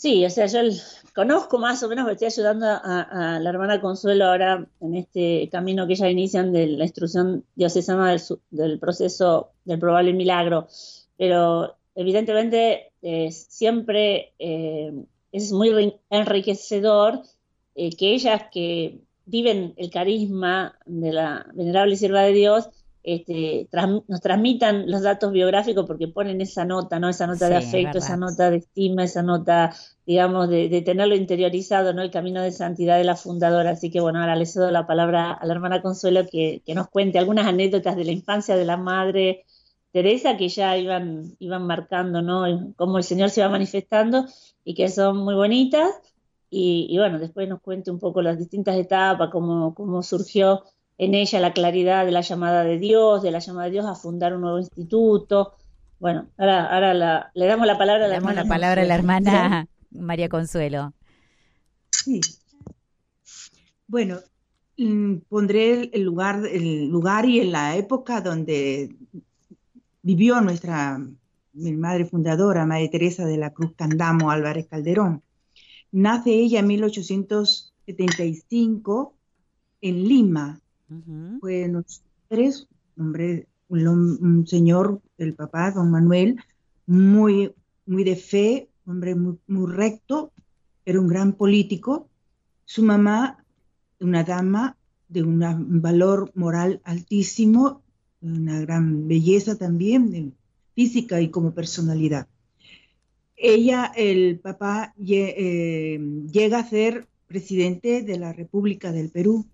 Sí, o sea, yo conozco más o menos, estoy ayudando a, la hermana Consuelo ahora en este camino que ella inician de la instrucción diocesana del, del proceso del probable milagro, pero evidentemente siempre eh, es muy enriquecedor eh, que ellas que viven el carisma de la venerable sierva de Dios, este, nos transmitan los datos biográficos porque ponen esa nota, ¿no? Esa nota de afecto, esa nota de estima, esa nota, digamos, de, tenerlo interiorizado, ¿no? El camino de santidad de la fundadora. Así que bueno, ahora le cedo la palabra a la hermana Consuelo que, nos cuente algunas anécdotas de la infancia de la madre Teresa que ya iban, iban marcando, ¿no? Cómo el Señor se va manifestando y que son muy bonitas. Y, y bueno, después nos cuente un poco las distintas etapas, cómo, cómo surgió en ella la claridad de la llamada de Dios, de la llamada de Dios a fundar un nuevo instituto. Bueno, ahora, ahora le damos la palabra a la le damos la palabra a la hermana María Consuelo. Sí. Bueno, mm, pondré el lugar, el lugar y en la época donde vivió nuestra mi madre fundadora, María Teresa de la Cruz Candamo Álvarez Calderón. Nace ella en 1875 en Lima, fue nuestros hombre, un, señor, el papá, don Manuel, muy, muy de fe, hombre muy, muy recto, era un gran político. Su mamá, una dama de un valor moral altísimo, una gran belleza también, física y como personalidad. Ella, el papá, eh, llega a ser presidente de la República del Perú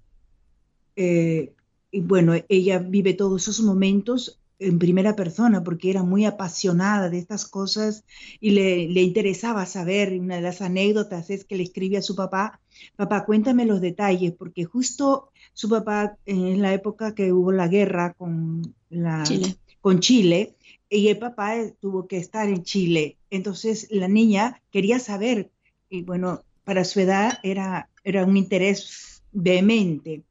eh, y bueno, ella vive todos esos momentos en primera persona porque era muy apasionada de estas cosas y le, le, interesaba saber. Una de las anécdotas es que le escribe a su papá, papá, cuéntame los detalles, porque justo su papá en la época que hubo la guerra con, la, Chile. con Chile, y el papá tuvo que estar en Chile. Entonces la niña quería saber, y bueno, para su edad era, era un interés vehemente.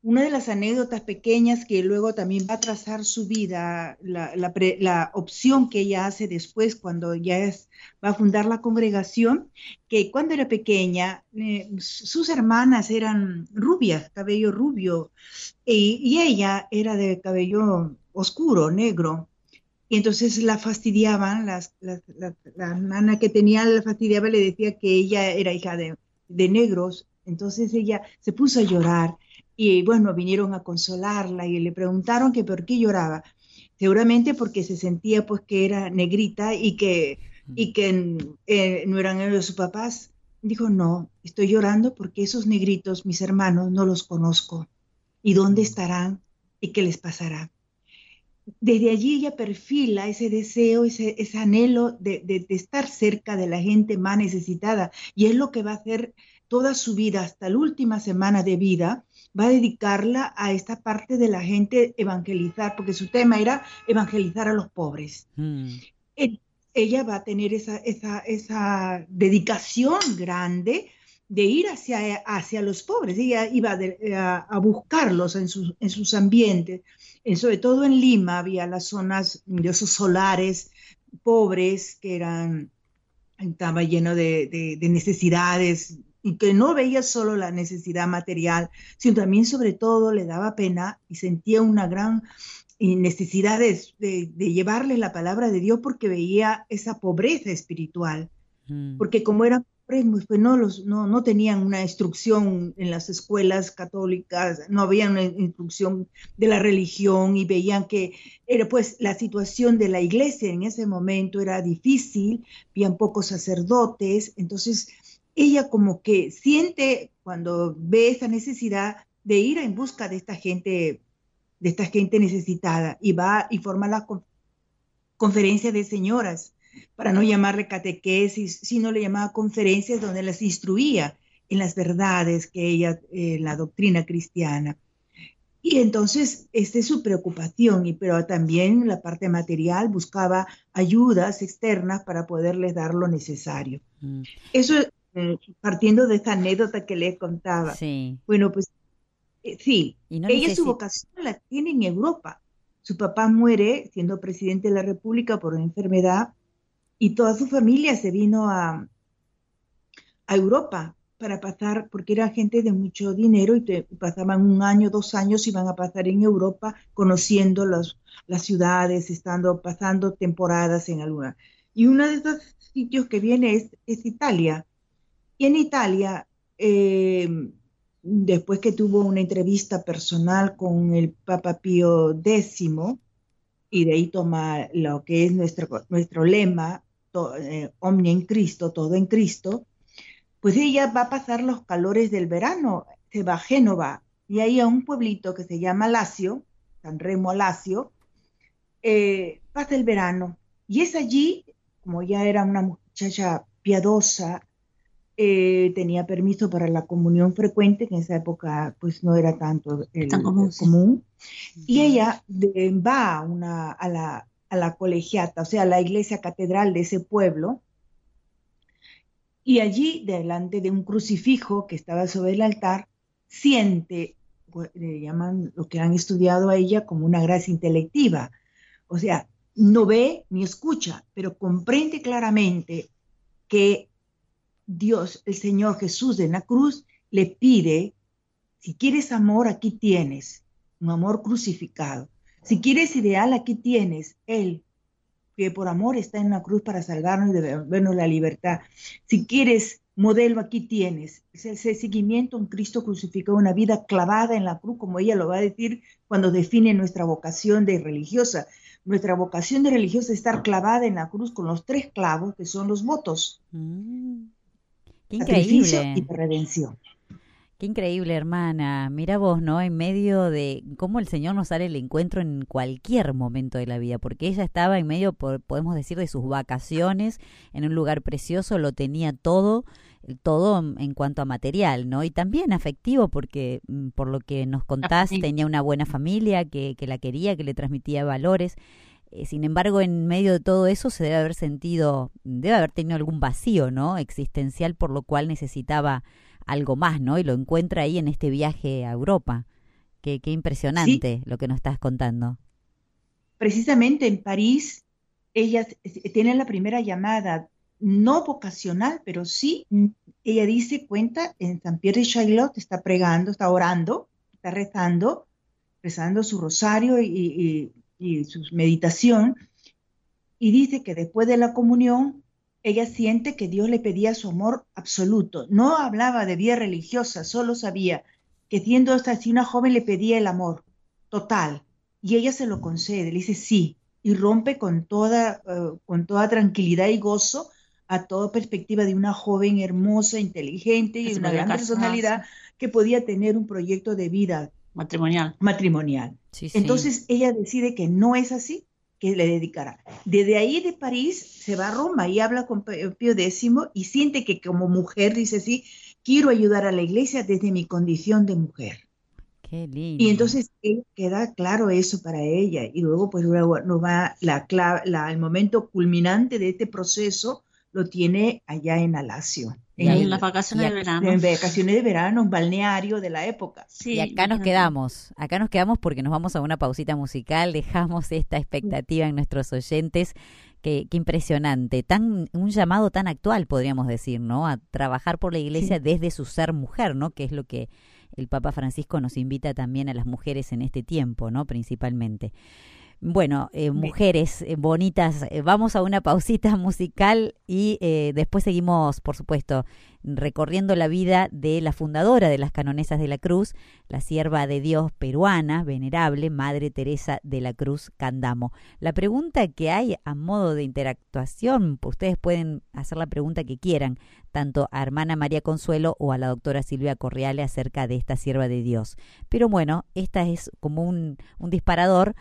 Una de las anécdotas pequeñas que luego también va a trazar su vida, la, opción que ella hace después cuando ya va a fundar la congregación, que cuando era pequeña, eh, sus hermanas eran rubias, cabello rubio, y, ella era de cabello oscuro, negro. Y entonces la fastidiaban, la, hermana que tenía la fastidiaba le decía que ella era hija de, de negros. Entonces ella se puso a llorar y bueno, vinieron a consolarla y le preguntaron que por qué lloraba. Seguramente porque se sentía pues que era negrita y que, y que eh, no eran ellos sus papás. Dijo, no, estoy llorando porque esos negritos, mis hermanos, no los conozco. ¿Y dónde estarán? ¿Y qué les pasará? Desde allí ella perfila ese deseo, ese, ese anhelo de, de, de, estar cerca de la gente más necesitada. Y es lo que va a hacer toda su vida, hasta la última semana de vida, va a dedicarla a esta parte de la gente evangelizar, porque su tema era evangelizar a los pobres. Mm. ella va a tener esa, esa, esa, dedicación grande de ir hacia, hacia los pobres. Ella iba a, buscarlos en sus, en sus ambientes. sobre todo en Lima había las zonas de esos solares pobres que eran, estaba lleno de, de necesidades y que no veía solo la necesidad material, sino también sobre todo le daba pena y sentía una gran necesidad de, llevarle la palabra de Dios porque veía esa pobreza espiritual, mm. porque como eran pobres, pues no, los, no, no tenían una instrucción en las escuelas católicas, no había una instrucción de la religión y veían que era pues la situación de la iglesia en ese momento era difícil, habían pocos sacerdotes, entonces ella como que siente cuando ve esa necesidad de ir en busca de esta gente, de esta gente necesitada y va y forma la conferencia de señoras, para no llamarle catequesis, sino le llamaba conferencias donde las instruía en las verdades que ella, en la doctrina cristiana. Y entonces, esta es su preocupación, y, pero también la parte material buscaba ayudas externas para poderles dar lo necesario. Mm. Eso eh, partiendo de esta anécdota que le contaba. Sí. Bueno, pues eh, sí, ella su vocación la tiene en Europa. Su papá muere siendo presidente de la República por una enfermedad y toda su familia se vino a, a Europa para pasar, porque era gente de mucho dinero y pasaban un año, dos años, iban a pasar en Europa conociendo los, las ciudades, estando, pasando temporadas en alguna. Y uno de esos sitios que viene es, es Italia. Y en Italia, eh, después que tuvo una entrevista personal con el Papa Pío X, y de ahí toma lo que es nuestro, nuestro lema, eh, Omnia en Cristo, todo en Cristo, pues ella va a pasar los calores del verano, se va a Génova y ahí a un pueblito que se llama Lacio, San Remo Lacio, eh, pasa el verano. Y es allí, como ya era una muchacha piadosa, eh, tenía permiso para la comunión frecuente, que en esa época pues no era tanto el, común, y ella va a, una, a, la, a la colegiata, o sea, a la iglesia catedral de ese pueblo, y allí, delante de un crucifijo que estaba sobre el altar, siente, pues, le llaman lo que han estudiado a ella como una gracia intelectiva. O sea, no ve ni escucha, pero comprende claramente que Dios, el Señor Jesús de la cruz, le pide, si quieres amor, aquí tienes, un amor crucificado. Si quieres ideal, aquí tienes, Él, que por amor está en la cruz para salvarnos y devolvernos la libertad. Si quieres modelo, aquí tienes. Es el seguimiento a un Cristo crucificado, una vida clavada en la cruz, como ella lo va a decir cuando define nuestra vocación de religiosa. Nuestra vocación de religiosa es estar clavada en la cruz con los tres clavos que son los votos. Mm. Increíble. y redención. Qué increíble, hermana. Mira vos, ¿no? En medio de cómo el Señor nos sale el encuentro en cualquier momento de la vida, porque ella estaba en medio, podemos decir, de sus vacaciones, en un lugar precioso, lo tenía todo, todo en cuanto a material, ¿no? Y también afectivo, porque mm, por lo que nos contás, tenía una buena familia que, que la quería, que le transmitía valores. Eh, sin embargo, en medio de todo eso se debe haber sentido, debe haber tenido algún vacío, ¿no? Existencial, por lo cual necesitaba algo más, ¿no? Y lo encuentra ahí en este viaje a Europa. Qué, qué impresionante lo que nos estás contando. Precisamente en París, ella tiene la primera llamada, no vocacional, pero sí, ella dice, cuenta, en San Pierre de Charlotte está pregando, está orando, está rezando, rezando su rosario y, y su meditación, y dice que después de la comunión ella siente que Dios le pedía su amor absoluto. No hablaba de vida religiosa, solo sabía que siendo hasta así una joven le pedía el amor total y ella se lo concede, le dice sí y rompe con toda, eh, con toda tranquilidad y gozo a toda perspectiva de una joven hermosa, inteligente y una gran personalidad que podía tener un proyecto de vida matrimonial. matrimonial. Entonces ella decide que no es así que le dedicará. Desde ahí de París se va a Roma y habla con Pío X y siente que como mujer dice así, quiero ayudar a la iglesia desde mi condición de mujer. Qué lindo. Y entonces queda claro eso para ella y luego pues luego no va la, la, el momento culminante de este proceso lo tiene allá en Alacio. En, las vacaciones de verano. En vacaciones de verano, un balneario de la época. Sí, y acá nos quedamos, acá nos quedamos porque nos vamos a una pausita musical, dejamos esta expectativa en nuestros oyentes. Qué, qué, impresionante, tan un llamado tan actual podríamos decir, ¿no? A trabajar por la iglesia desde su ser mujer, ¿no? Que es lo que el Papa Francisco nos invita también a las mujeres en este tiempo, ¿no? Principalmente. Bueno, eh, mujeres eh, bonitas, eh, vamos a una pausita musical y después seguimos, por supuesto, recorriendo la vida de la fundadora de las Canonesas de la Cruz, la sierva de Dios peruana, venerable, Madre Teresa de la Cruz Candamo. La pregunta que hay a modo de interactuación, ustedes pueden hacer la pregunta que quieran, tanto a hermana María Consuelo o a la doctora Silvia Correale acerca de esta sierva de Dios. Pero bueno, esta es como un, un disparador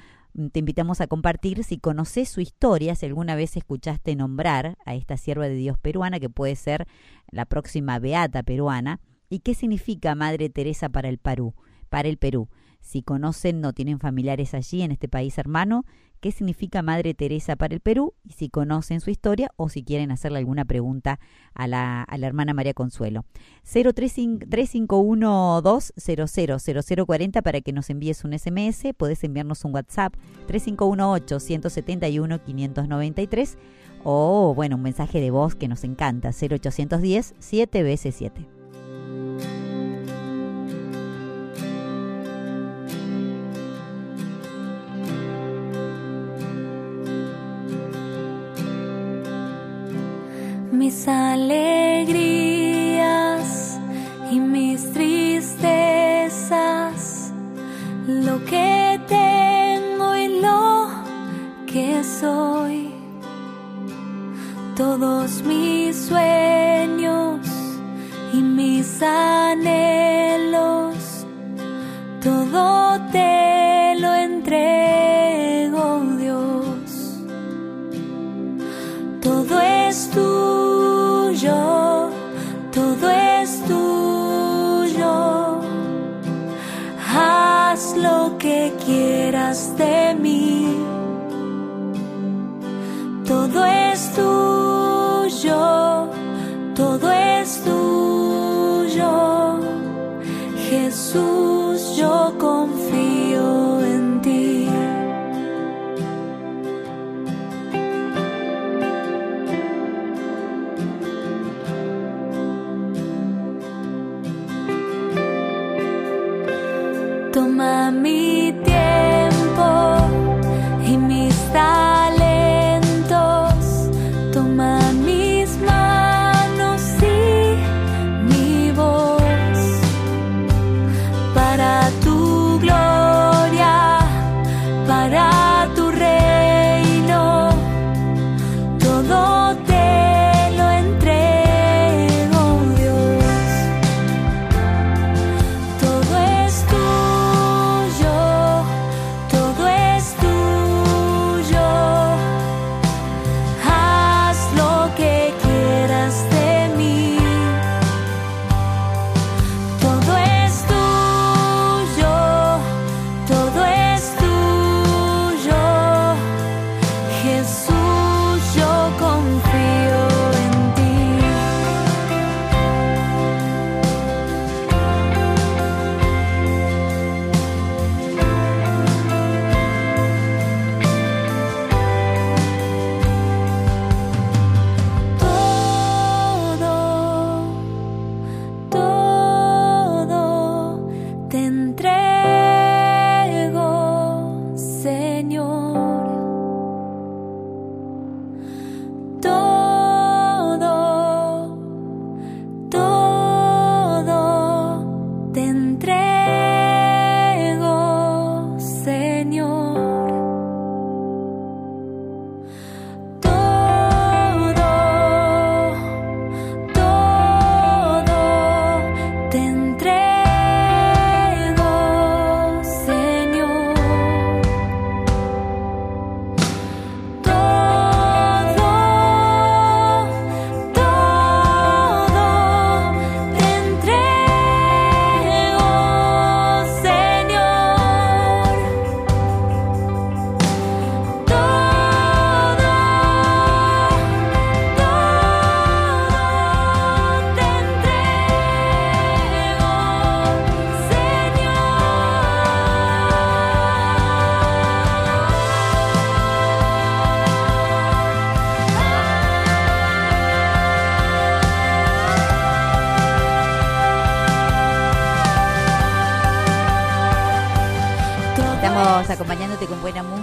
te invitamos a compartir si conoces su historia, si alguna vez escuchaste nombrar a esta sierva de Dios peruana, que puede ser la próxima beata peruana, y qué significa Madre Teresa para el Perú, para el Perú. Si conocen, no tienen familiares allí en este país hermano, qué significa Madre Teresa para el Perú y si conocen su historia o si quieren hacerle alguna pregunta a la, hermana María Consuelo. 03512000040 para que nos envíes un SMS, puedes enviarnos un WhatsApp 3518 171 593 o, bueno, un mensaje de voz que nos encanta, 0810 7 veces 7. Todos mis sueños y mis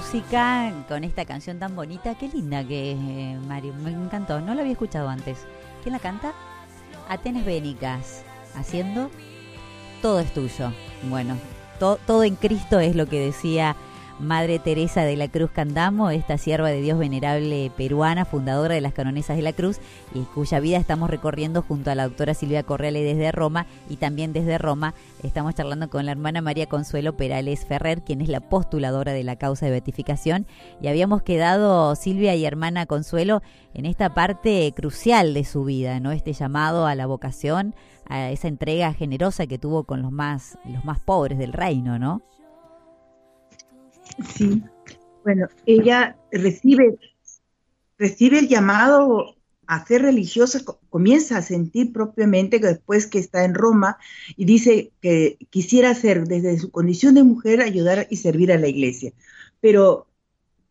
música, con esta canción tan bonita. Qué linda que es, eh, Mario. Me encantó. No la había escuchado antes. ¿Quién la canta? Atenas Bénicas. Haciendo Todo es tuyo. Bueno, to- todo en Cristo es lo que decía Madre Teresa de la Cruz Candamo, esta sierva de Dios venerable peruana, fundadora de las Canonesas de la Cruz, y cuya vida estamos recorriendo junto a la doctora Silvia Correale desde Roma, y también desde Roma estamos charlando con la hermana María Consuelo Perales Ferrer, quien es la postuladora de la causa de beatificación, y habíamos quedado, Silvia y hermana Consuelo, en esta parte crucial de su vida, ¿no? Este llamado a la vocación, a esa entrega generosa que tuvo con los más, los más pobres del reino, ¿no? Sí. Bueno, ella recibe, recibe el llamado a ser religiosa, co- comienza a sentir propiamente que después que está en Roma y dice que quisiera hacer desde su condición de mujer ayudar y servir a la iglesia, pero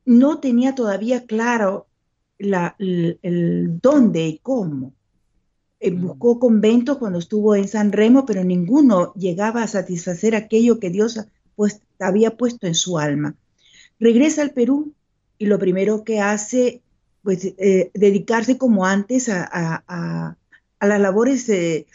no tenía todavía claro la, el, dónde y cómo. Eh, mm. buscó conventos cuando estuvo en San Remo, pero ninguno llegaba a satisfacer aquello que Dios pues, había puesto en su alma. Regresa al Perú y lo primero que hace, pues, eh, dedicarse como antes a, las labores de,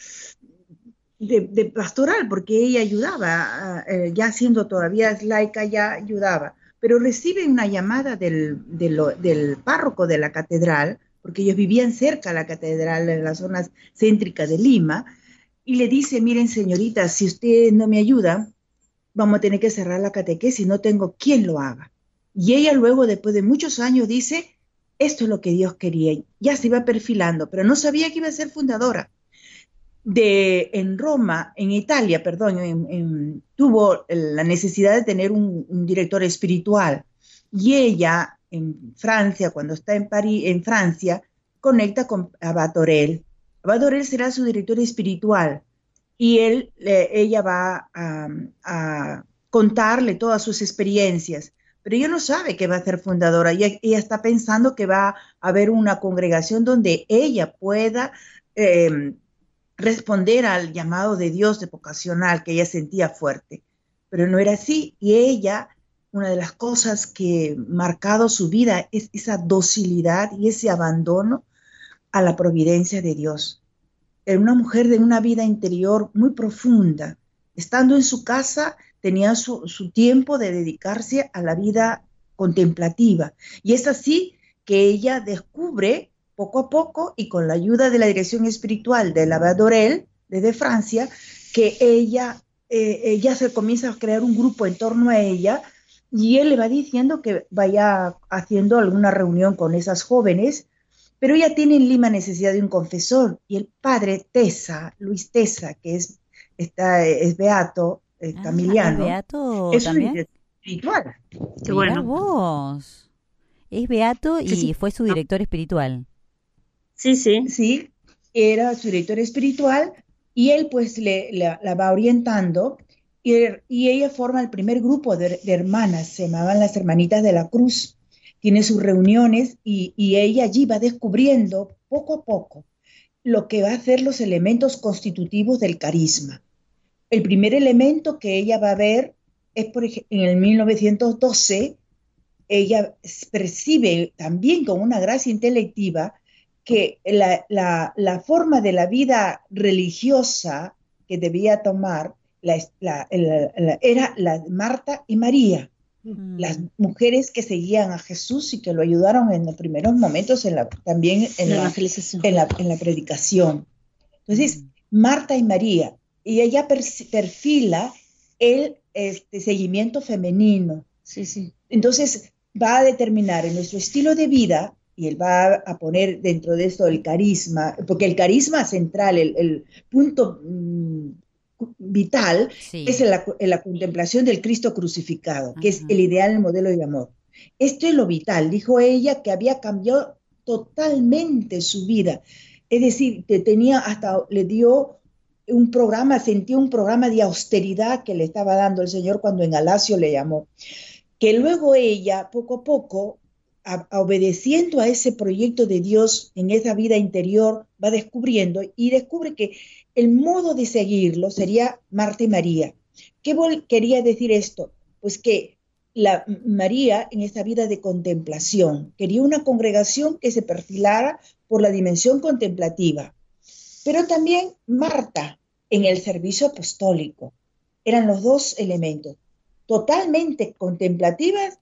pastoral, porque ella ayudaba, eh, ya siendo todavía laica, ya ayudaba. Pero recibe una llamada del, del párroco de la catedral, porque ellos vivían cerca de la catedral, en las zonas céntricas de Lima, y le dice, miren señorita, si usted no me ayuda, vamos a tener que cerrar la catequesis, no tengo quien lo haga. Y ella luego, después de muchos años, dice, esto es lo que Dios quería. Ya se iba perfilando, pero no sabía que iba a ser fundadora. De, en Roma, en Italia, perdón, tuvo la necesidad de tener un, director espiritual. Y ella, en Francia, cuando está en París, en Francia, conecta con Abatorel. Abatorel será su director espiritual y él, ella va a, contarle todas sus experiencias, pero ella no sabe que va a ser fundadora, ella, ella está pensando que va a haber una congregación donde ella pueda em, responder al llamado de Dios de vocacional que ella sentía fuerte, pero no era así, y ella, una de las cosas que marcado su vida es esa docilidad y ese abandono a la providencia de Dios era una mujer de una vida interior muy profunda. Estando en su casa, tenía su, tiempo de dedicarse a la vida contemplativa. Y es así que ella descubre poco a poco y con la ayuda de la dirección espiritual de la Dorel desde Francia, que ella, eh, ella se comienza a crear un grupo en torno a ella y él le va diciendo que vaya haciendo alguna reunión con esas jóvenes pero ella tiene en Lima necesidad de un confesor y el padre Tesa, Luis Tesa, que es, está, es beato, eh, ah, camiliano, ¿es beato es también? espiritual. Qué bueno. vos. Es beato y fue su director espiritual. Sí, sí. Sí, era su director espiritual y él pues le, la, va orientando y, y, ella forma el primer grupo de, de hermanas, se llamaban las hermanitas de la cruz tiene sus reuniones y, ella allí va descubriendo poco a poco lo que va a ser los elementos constitutivos del carisma. El primer elemento que ella va a ver es, por ejemplo, en el 1912, ella percibe también con una gracia intelectiva que la, forma de la vida religiosa que debía tomar era la de Marta y María las mujeres que seguían a Jesús y que lo ayudaron en los primeros momentos en la, también en la, en la, en la predicación. Entonces, Marta y María, y ella perfila el este, seguimiento femenino. Sí, sí. Entonces, va a determinar en nuestro estilo de vida, y él va a poner dentro de esto el carisma, porque el carisma central, el, el punto mm, vital es en la, contemplación del Cristo crucificado, que es el ideal, el modelo de amor. Esto es lo vital, dijo ella, que había cambiado totalmente su vida. Es decir, que tenía hasta, le dio un programa, sentía un programa de austeridad que le estaba dando el Señor cuando en Galacio le llamó. Que luego ella, poco a poco, obedeciendo a ese proyecto de Dios en esa vida interior, va descubriendo y descubre que el modo de seguirlo sería Marta y María. ¿Qué quería decir esto? Pues que la María en esa vida de contemplación quería una congregación que se perfilara por la dimensión contemplativa, pero también Marta en el servicio apostólico. Eran los dos elementos, totalmente contemplativas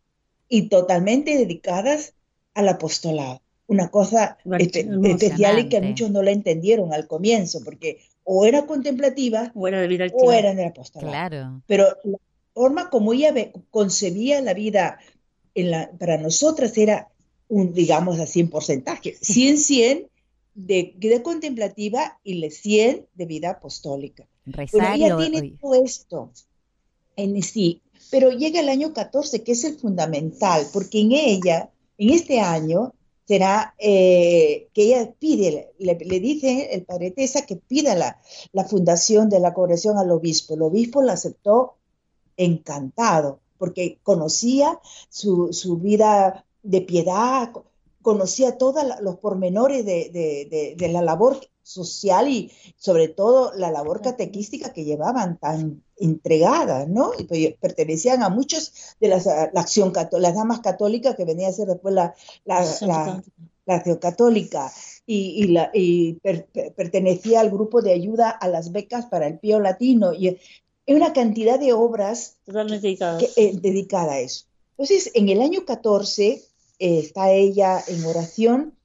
y totalmente dedicadas al apostolado. Una cosa especial y que muchos no la entendieron al comienzo, porque o era contemplativa o era de vida o era apostolado. Claro. Pero la forma como ella concebía la vida en la, para nosotras era un, digamos así, en porcentaje, 100-100 de vida contemplativa y 100 de vida apostólica. Pero ella tiene todo esto en sí, pero llega el año 14, que es el fundamental, porque en ella, en este año, será eh, que ella pide, le, dice el padre Tesa que pida la, la, fundación de la congregación al obispo. El obispo la aceptó encantado, porque conocía su, su vida de piedad, conocía todos los pormenores de, la labor social y sobre todo la labor catequística que llevaban tan entregada, ¿no? Y pues, pertenecían a muchos de las, la acción las damas católicas que venía a ser después la, la, acción católica y, la, pertenecía al grupo de ayuda a las becas para el Pío Latino y una cantidad de obras Totalmente dedicadas. Eh, dedicada a eso. Entonces, en el año 14 eh, está ella en oración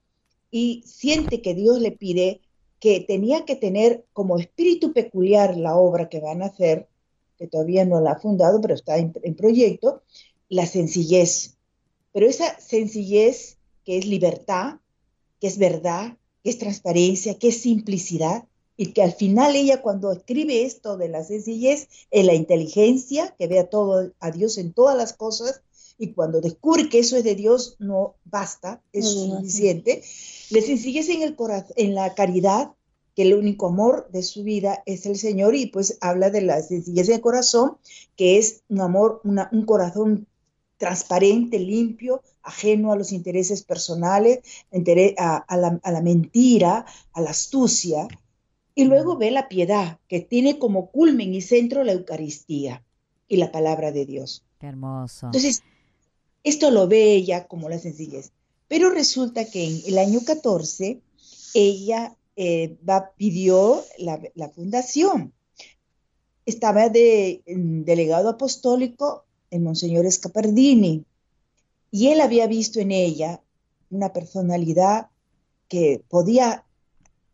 y siente que Dios le pide que tenía que tener como espíritu peculiar la obra que van a hacer, que todavía no la ha fundado, pero está en, proyecto, la sencillez. Pero esa sencillez que es libertad, que es verdad, que es transparencia, que es simplicidad, y que al final ella cuando escribe esto de la sencillez, es la inteligencia, que vea todo a Dios en todas las cosas, y cuando descubre que eso es de Dios, no basta, es suficiente. Le sencillez en, el en la caridad, que el único amor de su vida es el Señor, y pues habla de la sencillez del corazón, que es un amor, un corazón transparente, limpio, ajeno a los intereses personales, a, la, a la mentira, a la astucia, y luego ve la piedad, que tiene como culmen y centro la Eucaristía y la palabra de Dios. Qué hermoso. Entonces, esto lo ve ella como la sencillez. Pero resulta que en el año 14 ella eh, va, pidió la, fundación. Estaba de delegado apostólico el Monseñor Scapardini y él había visto en ella una personalidad que podía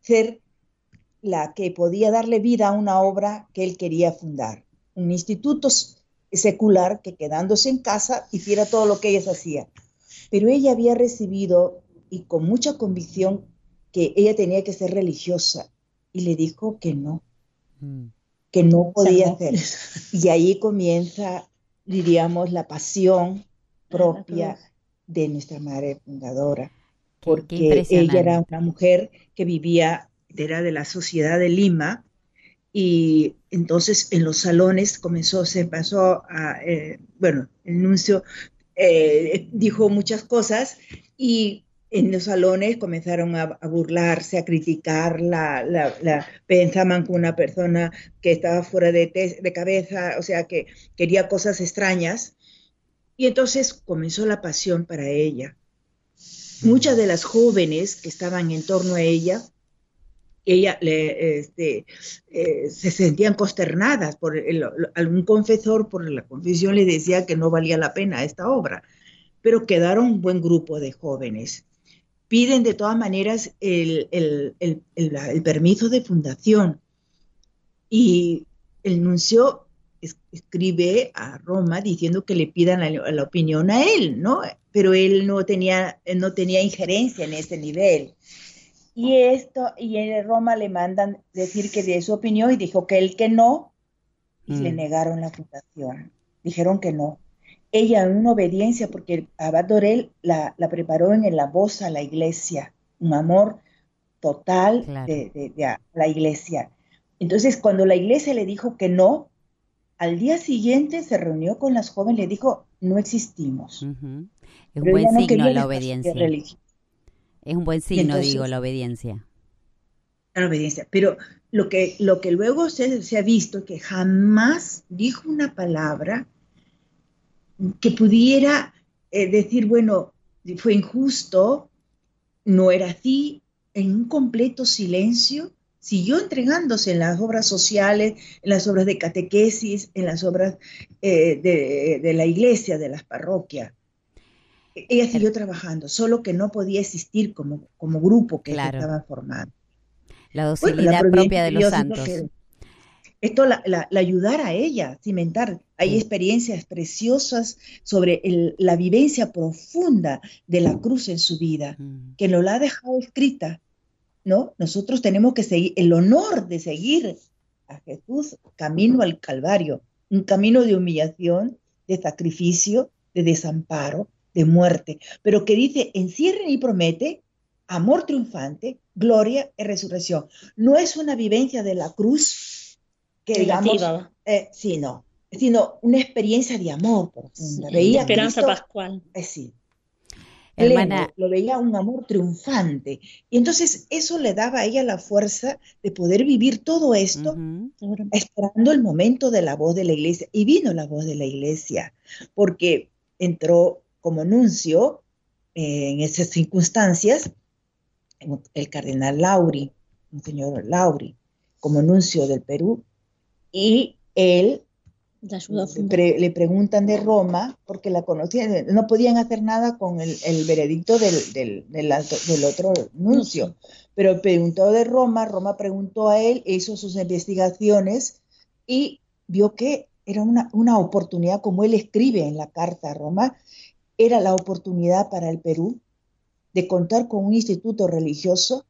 ser la que podía darle vida a una obra que él quería fundar, un instituto secular que quedándose en casa hiciera todo lo que ella hacía. Pero ella había recibido, y con mucha convicción, que ella tenía que ser religiosa, y le dijo que no, mm. que no podía hacer. Y ahí comienza, diríamos, la pasión propia de nuestra madre fundadora, porque ella era una mujer que vivía, era de la sociedad de Lima, y entonces en los salones comenzó, se pasó a, eh, bueno, el nuncio eh, dijo muchas cosas y en los salones comenzaron a, burlarse, a criticar, la, la, pensaban que una persona que estaba fuera de cabeza, o sea, que quería cosas extrañas. Y entonces comenzó la pasión para ella. Muchas de las jóvenes que estaban en torno a ella ella le, este, eh, se sentían consternadas por algún confesor por la confesión le decía que no valía la pena esta obra, pero quedaron un buen grupo de jóvenes. Piden de todas maneras el, permiso de fundación y el nuncio escribe a Roma diciendo que le pidan la, la, opinión a él, ¿no? Pero él no tenía, no tenía injerencia en ese nivel. Y esto, y en Roma le mandan decir que de su opinión y dijo que él que no, y le mm. negaron la fundación. Dijeron que no. Ella en una obediencia, porque Abad Dorel la, preparó en la voz a la iglesia, un amor total de, la iglesia. Entonces, cuando la iglesia le dijo que no, al día siguiente se reunió con las jóvenes le dijo, no existimos. Es un buen signo la obediencia. Es un buen signo, digo, la obediencia. La obediencia. Pero lo que, lo que luego se, se ha visto que jamás dijo una palabra que pudiera eh, decir, bueno, fue injusto, no era así, en un completo silencio, siguió entregándose en las obras sociales, en las obras de catequesis, en las obras eh, de, de, la iglesia, de las parroquias ella siguió trabajando, solo que no podía existir como, como grupo que estaba formando. La docilidad propia de los santos. esto la, la, ayudara a ella cimentar. Hay experiencias preciosas sobre la vivencia profunda de la cruz en su vida, mm. que nos la ha dejado escrita. ¿no? Nosotros tenemos que seguir, el honor de seguir a Jesús camino al Calvario, un camino de humillación, de sacrificio, de desamparo, de muerte, pero que dice, encierren y promete amor triunfante, gloria y resurrección. No es una vivencia de la cruz que digamos, eh, sino, sino una experiencia de amor profunda. esperanza pascual. Eh, sí. Hermana. lo veía un amor triunfante. Y entonces eso le daba a ella la fuerza de poder vivir todo esto, esperando el momento de la voz de la iglesia. Y vino la voz de la iglesia, porque entró como nuncio eh, en esas circunstancias el cardenal Lauri, un señor Lauri, como nuncio del Perú, y él le, preguntan de Roma porque la conocían, no podían hacer nada con el, veredicto del, del, otro nuncio, pero preguntó de Roma, Roma preguntó a él, hizo sus investigaciones y vio que era una, una oportunidad, como él escribe en la carta a Roma, era la oportunidad para el Perú de contar con un instituto religioso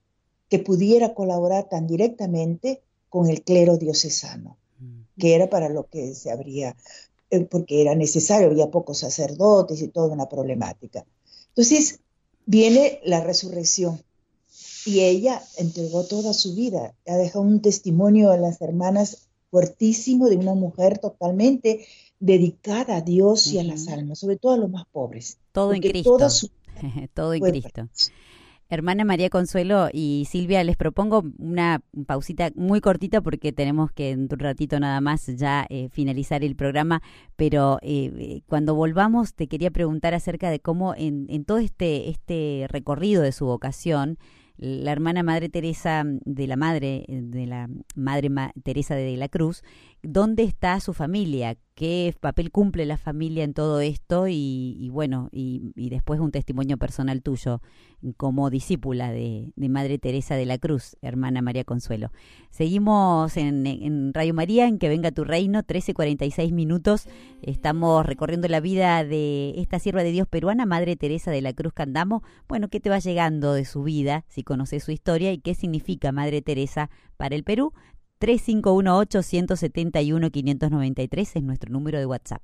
que pudiera colaborar tan directamente con el clero diocesano que era para lo que se habría, eh, porque era necesario, había pocos sacerdotes y toda una problemática. Entonces viene la resurrección y ella entregó toda su vida, ha dejado un testimonio a las hermanas fuertísimo de una mujer totalmente dedicada a Dios y a las almas, sobre todo a los más pobres. Todo en Cristo. todo en Cristo. Hermana María Consuelo y Silvia, les propongo una pausita muy cortita porque tenemos que en un ratito nada más ya eh, finalizar el programa, pero eh, eh, cuando volvamos te quería preguntar acerca de cómo en, en todo este, este recorrido de su vocación, la hermana Madre Teresa de la Madre, de la Madre Teresa de la Cruz, ¿dónde está su familia? ¿Qué papel cumple la familia en todo esto? Y, bueno, y, después un testimonio personal tuyo como discípula de, Madre Teresa de la Cruz, hermana María Consuelo. Seguimos en, en Radio María, en Que Venga Tu Reino, 13.46 minutos. Estamos recorriendo la vida de esta sierva de Dios peruana, Madre Teresa de la Cruz Candamo. Bueno, ¿qué te va llegando de su vida, si conoces su historia y qué significa Madre Teresa para el Perú? 3518-171-593 es nuestro número de WhatsApp.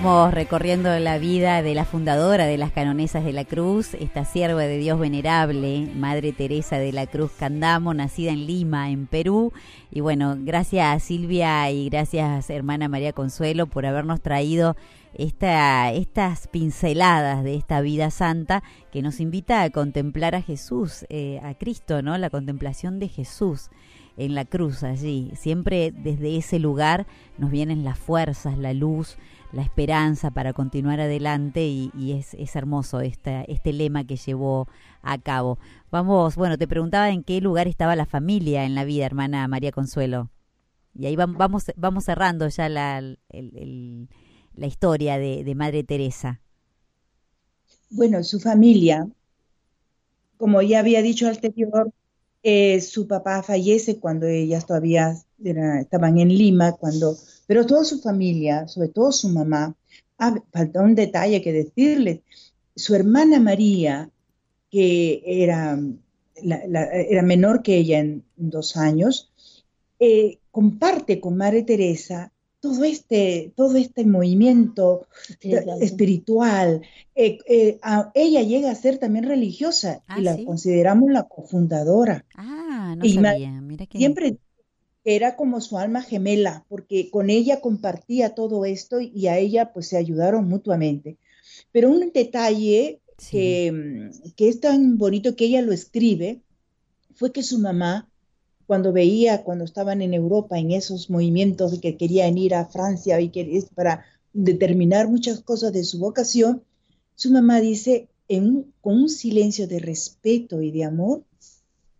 Estamos recorriendo la vida de la fundadora de las Canonesas de la Cruz, esta sierva de Dios venerable, Madre Teresa de la Cruz Candamo, nacida en Lima, en Perú. Y bueno, gracias Silvia y gracias hermana María Consuelo por habernos traído esta, estas pinceladas de esta vida santa que nos invita a contemplar a Jesús, eh, a Cristo, ¿no? La contemplación de Jesús en la cruz allí. Siempre desde ese lugar nos vienen las fuerzas, la luz, la esperanza para continuar adelante y, es, es, hermoso este, este lema que llevó a cabo. Vamos, bueno, te preguntaba en qué lugar estaba la familia en la vida, hermana María Consuelo. Y ahí vamos, vamos cerrando ya la, la historia de, Madre Teresa? Bueno, su familia, como ya había dicho anterior, eh, su papá fallece cuando ellas todavía estaban en Lima, cuando, pero toda su familia, sobre todo su mamá, ah, falta un detalle que decirles, su hermana María, que era, era menor que ella en dos años, eh, comparte con Madre Teresa todo este, todo este movimiento espiritual. Eh, eh, ella llega a ser también religiosa y ah, la consideramos la cofundadora. Ah, no sabía. Mira que... Siempre era como su alma gemela, porque con ella compartía todo esto y a ella pues se ayudaron mutuamente. Pero un detalle que, que es tan bonito que ella lo escribe fue que su mamá cuando veía, cuando estaban en Europa, en esos movimientos que querían ir a Francia y que para determinar muchas cosas de su vocación, su mamá dice, con un silencio de respeto y de amor,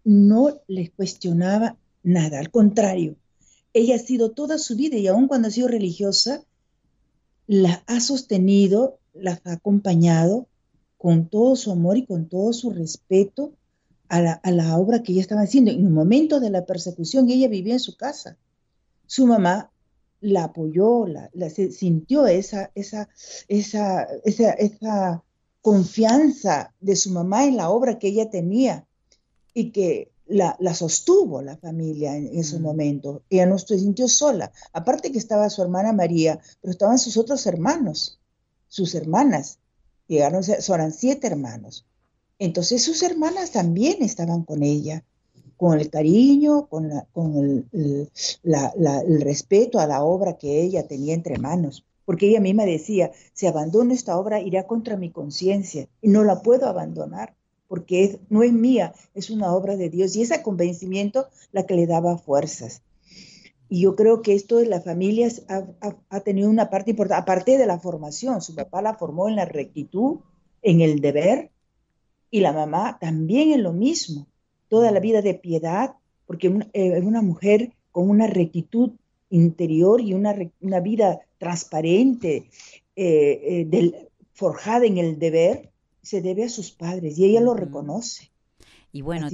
no les cuestionaba nada, al contrario, ella ha sido toda su vida y aun cuando ha sido religiosa, la ha sostenido, la ha acompañado con todo su amor y con todo su respeto a la, obra que ella estaba haciendo. En el momento de la persecución, ella vivía en su casa. Su mamá la apoyó, la, sintió esa, esa, esa, esa, confianza de su mamá en la obra que ella tenía y que la, sostuvo la familia en, ese mm. momento. Ella no se sintió sola. Aparte que estaba su hermana María, pero estaban sus otros hermanos, sus hermanas. Llegaron, eran siete hermanos. Entonces sus hermanas también estaban con ella, con el cariño, con, el, respeto a la obra que ella tenía entre manos. Porque ella misma decía, si abandono esta obra irá contra mi conciencia y no la puedo abandonar porque no es mía, es una obra de Dios. Y ese convencimiento la que le daba fuerzas. Y yo creo que esto de las familias ha, ha, tenido una parte importante, aparte de la formación, su papá la formó en la rectitud, en el deber, y la mamá también es lo mismo, toda la vida de piedad, porque eh, es una mujer con una rectitud interior y una, una vida transparente, eh, eh, forjada en el deber, se debe a sus padres y ella lo reconoce. Y bueno,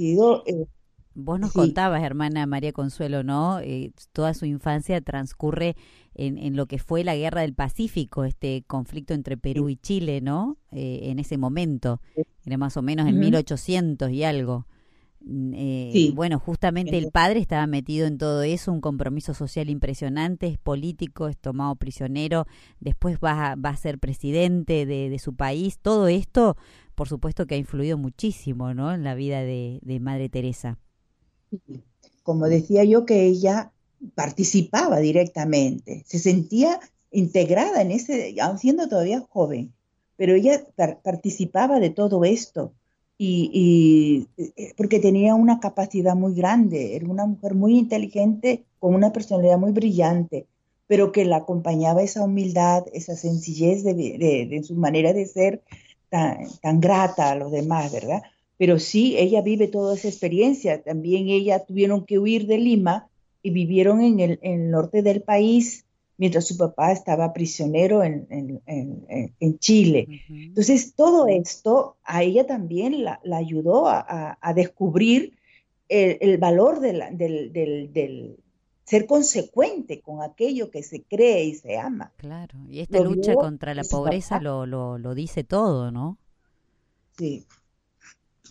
Vos nos contabas, hermana María Consuelo, ¿no? Eh, toda su infancia transcurre en, lo que fue la guerra del Pacífico, este conflicto entre Perú y Chile, ¿no? Eh, en ese momento, era más o menos en 1800 y algo. Mm, eh, Bueno, justamente el padre estaba metido en todo eso, un compromiso social impresionante, es político, es tomado prisionero, después va a, va a ser presidente de, de, su país. Todo esto, por supuesto que ha influido muchísimo, ¿no? En la vida de, de Madre Teresa. Como decía yo, que ella participaba directamente, se sentía integrada en ese, aun siendo todavía joven, pero ella participaba de todo esto y, eh, porque tenía una capacidad muy grande, era una mujer muy inteligente, con una personalidad muy brillante, pero que la acompañaba esa humildad, esa sencillez de, su manera de ser tan, tan grata a los demás, ¿verdad? Pero sí, ella vive toda esa experiencia. También ella tuvieron que huir de Lima y vivieron en el, norte del país mientras su papá estaba prisionero en, Chile. Entonces, todo esto a ella también la, ayudó a, descubrir el, valor del, ser consecuente con aquello que se cree y se ama. Claro, y esta lucha contra la pobreza lo, lo, lo dice todo, ¿no? Sí.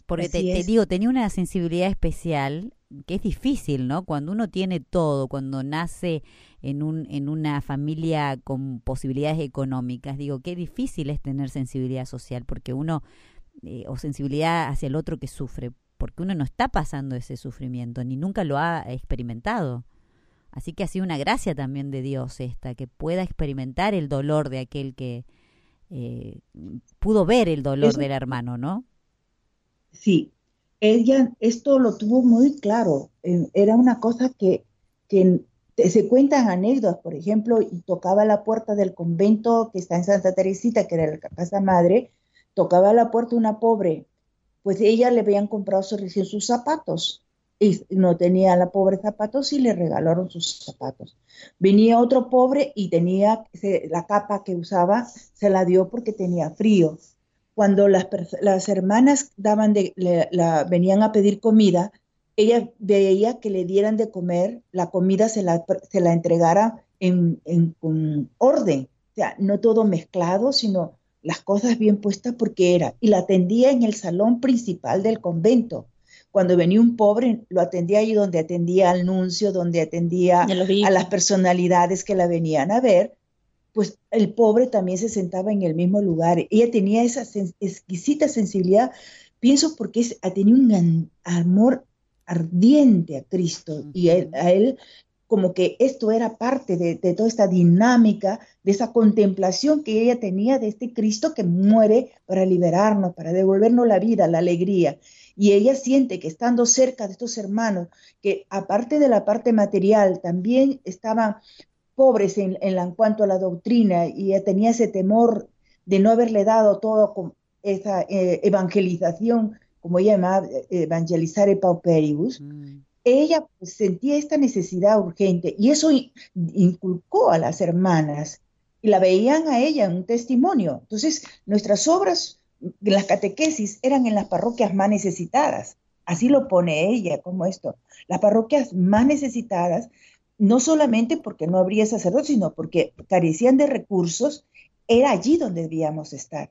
Porque te, digo, tenía una sensibilidad especial que es difícil, ¿no? Cuando uno tiene todo, cuando nace en, un, en una familia con posibilidades económicas, digo, qué difícil es tener sensibilidad social, porque uno, eh, o sensibilidad hacia el otro que sufre, porque uno no está pasando ese sufrimiento, ni nunca lo ha experimentado. Así que ha sido una gracia también de Dios esta, que pueda experimentar el dolor de aquel que eh, pudo ver el dolor del hermano, ¿no? Sí, ella esto lo tuvo muy claro. Era una cosa que, se cuentan anécdotas, por ejemplo, y tocaba la puerta del convento que está en Santa Teresita, que era la casa madre, tocaba la puerta una pobre, pues ella le habían comprado recién sus zapatos y no tenía la pobre zapatos y le regalaron sus zapatos. Venía otro pobre y tenía la capa que usaba, se la dio porque tenía frío. Cuando las, las hermanas daban de, la, venían a pedir comida, ella veía que le dieran de comer, la comida se la, se la entregara en, en, con orden, o sea, no todo mezclado, sino las cosas bien puestas porque era, y la atendía en el salón principal del convento. Cuando venía un pobre, lo atendía ahí donde atendía al nuncio, donde atendía a las personalidades que la venían a ver, pues el pobre también se sentaba en el mismo lugar. Ella tenía esa exquisita sensibilidad, pienso porque es, tenía un amor ardiente a Cristo. Y a él, como que esto era parte de, de, toda esta dinámica, de esa contemplación que ella tenía de este Cristo que muere para liberarnos, para devolvernos la vida, la alegría. Y ella siente que estando cerca de estos hermanos, que aparte de la parte material, también estaban pobres en, en, cuanto a la doctrina y ella tenía ese temor de no haberle dado con esa eh, evangelización, como ella llamaba, eh, evangelizar el pauperibus, mm. ella pues, sentía esta necesidad urgente y eso inculcó a las hermanas y la veían a ella en un testimonio. Entonces, nuestras obras las catequesis eran en las parroquias más necesitadas. Así lo pone ella, como esto. Las parroquias más necesitadas, no solamente porque no habría sacerdotes, sino porque carecían de recursos, era allí donde debíamos estar.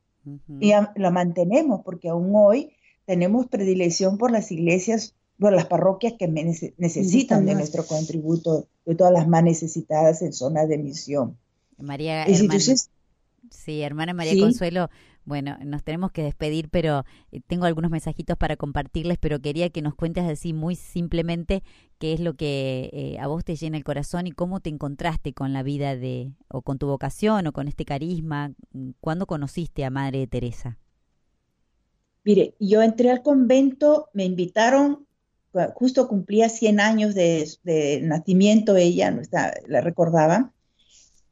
Y lo mantenemos porque aún hoy tenemos predilección por las iglesias, por las parroquias que necesitan de nuestro contributo, de todas las más necesitadas en zona de misión. María, hermana, sí, hermana María Consuelo, bueno, nos tenemos que despedir, pero eh, tengo algunos mensajitos para compartirles, pero quería que nos cuentes así muy simplemente qué es lo que eh, a vos te llena el corazón y cómo te encontraste con la vida de, o con tu vocación, o con este carisma. ¿Cuándo conociste a Madre Teresa? Mire, yo entré al convento, me invitaron, justo cumplía 100 años de, de nacimiento ella, la recordaba,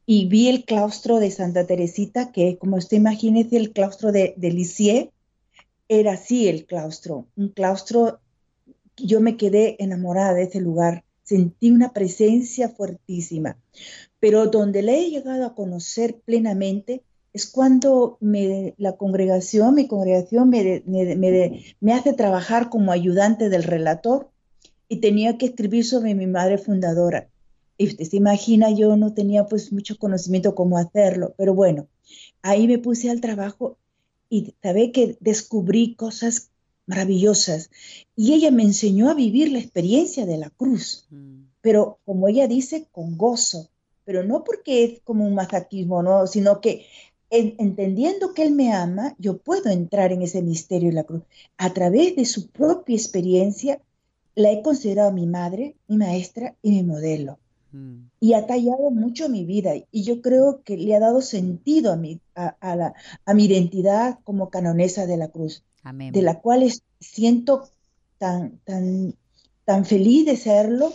y vi el claustro de Santa Teresita, que como usted imagínese, el claustro de, de era así el claustro, un claustro, yo me quedé enamorada de ese lugar, sentí una presencia fuertísima, pero donde le he llegado a conocer plenamente es cuando me, la congregación, mi congregación me, me hace trabajar como ayudante del relator y tenía que escribir sobre mi madre fundadora. Y usted se imagina, yo no tenía pues mucho conocimiento cómo hacerlo, pero bueno, ahí me puse al trabajo y sabe que descubrí cosas maravillosas y ella me enseñó a vivir la experiencia de la cruz, mm. pero como ella dice, con gozo, pero no porque es como un masaquismo, no, sino que entendiendo que Él me ama, yo puedo entrar en ese misterio de la cruz. A través de su propia experiencia, la he considerado mi madre, mi maestra y mi modelo. Y ha tallado mucho mi vida y yo creo que le ha dado sentido a mi, a, la, a mi identidad como canonesa de la cruz, de la cual siento tan, tan, tan feliz de serlo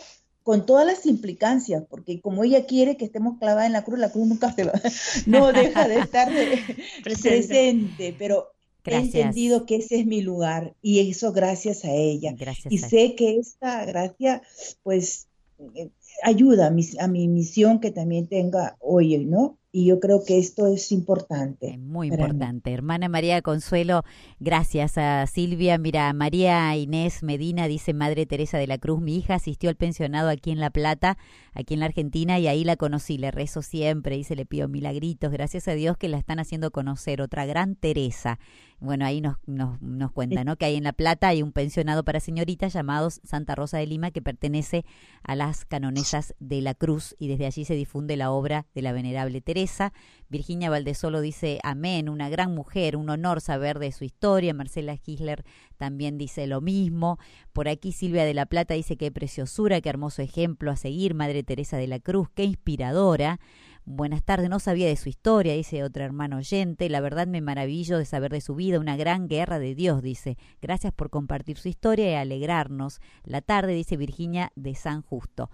con todas las implicancias, porque como ella quiere que estemos clavadas en la cruz, la cruz nunca se va, no deja de estar presente. pero he entendido que ese es mi lugar y eso gracias a ella. y sé que esta gracia, pues, eh, ayuda a mi, a mi misión que también tenga hoy, ¿no? Y yo creo que esto es importante. Muy importante. Hermana María Consuelo, gracias a Silvia. Mira, María Inés Medina dice, Madre Teresa de la Cruz, mi hija asistió al pensionado aquí en La Plata, aquí en la Argentina, y ahí la conocí. Le rezo siempre, dice, le pido milagritos. Gracias a Dios que la están haciendo conocer. Otra gran Teresa. Bueno, ahí nos, nos, nos cuenta, ¿no? Que ahí en La Plata hay un pensionado para señoritas llamado Santa Rosa de Lima que pertenece a las canonesas de la Cruz y desde allí se difunde la obra de la venerable Teresa. Virginia Valdesolo dice, amén, una gran mujer, un honor saber de su historia. Marcela Gisler también dice lo mismo. Por aquí Silvia de la Plata dice, qué preciosura, qué hermoso ejemplo a seguir, Madre Teresa de la Cruz, qué inspiradora. Buenas tardes, no sabía de su historia, dice otra hermano oyente. La verdad me maravillo de saber de su vida, una gran guerra de Dios, dice. Gracias por compartir su historia y alegrarnos. La tarde, dice Virginia de San Justo.